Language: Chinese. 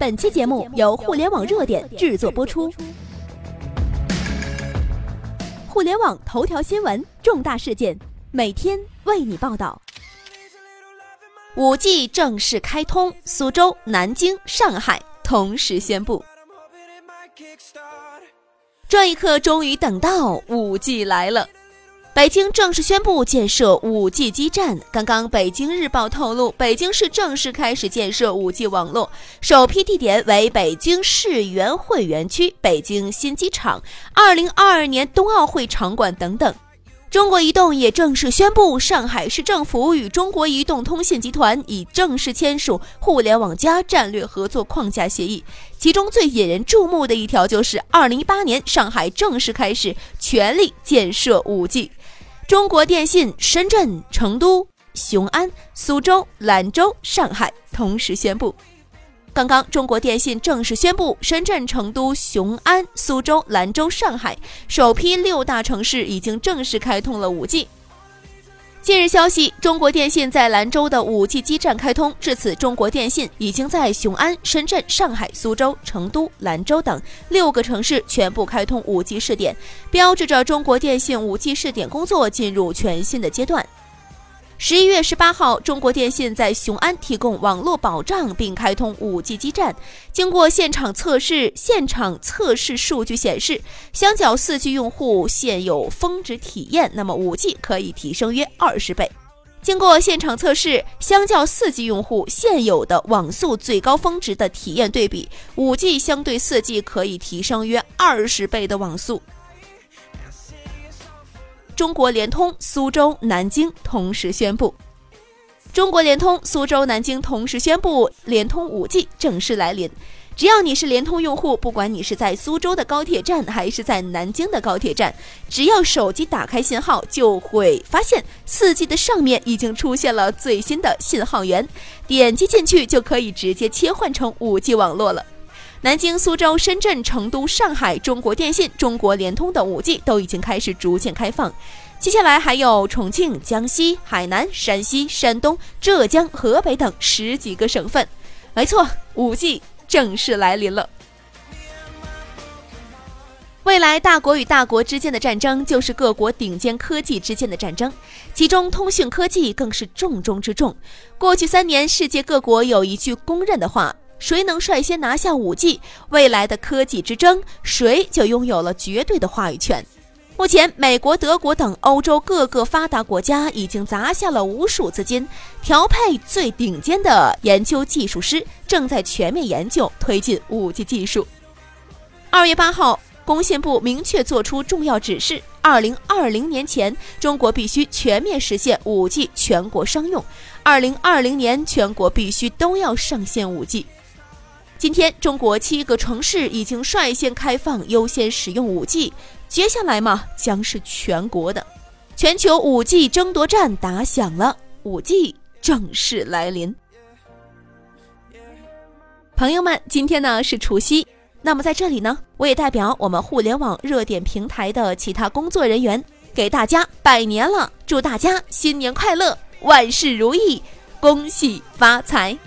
本期节目由互联网热点制作播出。互联网头条新闻，重大事件，每天为你报道。五 G 正式开通，苏州、南京、上海同时宣布。这一刻终于等到，五 G 来了。北京正式宣布建设 5G 基站。刚刚，北京日报透露，北京市正式开始建设 5G 网络，首批地点为北京市园会园区、北京新机场、2022年冬奥会场馆等等。中国移动也正式宣布，上海市政府与中国移动通信集团已正式签署“互联网加”战略合作框架协议。其中最引人注目的一条就是，2018年上海正式开始全力建设 5G。中国电信深圳、成都、雄安、苏州、兰州、上海同时宣布。刚刚，中国电信正式宣布，深圳、成都、雄安、苏州、兰州、上海首批六大城市已经正式开通了 5G。近日消息，中国电信在兰州的五 G 基站开通。至此，中国电信已经在雄安、深圳、上海、苏州、成都、兰州等六个城市全部开通五 G 试点，标志着中国电信五 G 试点工作进入全新的阶段。十一月十八号，中国电信在雄安提供网络保障并开通 5G 基站。经过现场测试，现场测试数据显示，相较 4G 用户现有峰值体验，那么 5G 可以提升约二十倍。经过现场测试，相较 4G 用户现有的网速最高峰值的体验对比，5G 相对 4G 可以提升约二十倍的网速。中国联通、苏州、南京同时宣布。中国联通、苏州、南京同时宣布，联通 5G 正式来临。只要你是联通用户，不管你是在苏州的高铁站还是在南京的高铁站，只要手机打开信号，就会发现 4G 的上面已经出现了最新的信号源，点击进去就可以直接切换成 5G 网络了。南京、苏州、深圳、成都、上海，中国电信、中国联通等 5G 都已经开始逐渐开放。接下来还有重庆、江西、海南、山西、山东、浙江、河北等十几个省份。没错，5G 正式来临了。未来大国与大国之间的战争，就是各国顶尖科技之间的战争，其中通讯科技更是重中之重。过去三年，世界各国有一句公认的话。谁能率先拿下五 G 未来的科技之争，谁就拥有了绝对的话语权。目前，美国、德国等欧洲各个发达国家已经砸下了无数资金，调配最顶尖的研究技术师，正在全面研究推进五 G 技术。二月八号，工信部明确作出重要指示：二零二零年前，中国必须全面实现五 G 全国商用；二零二零年，全国必须都要上线五 G。今天，中国七个城市已经率先开放优先使用五 G，接下来嘛，将是全国的。全球五 G 争夺战打响了，五 G 正式来临。朋友们，今天呢是除夕，那么在这里呢，我也代表我们互联网热点平台的其他工作人员，给大家拜年了，祝大家新年快乐，万事如意，恭喜发财。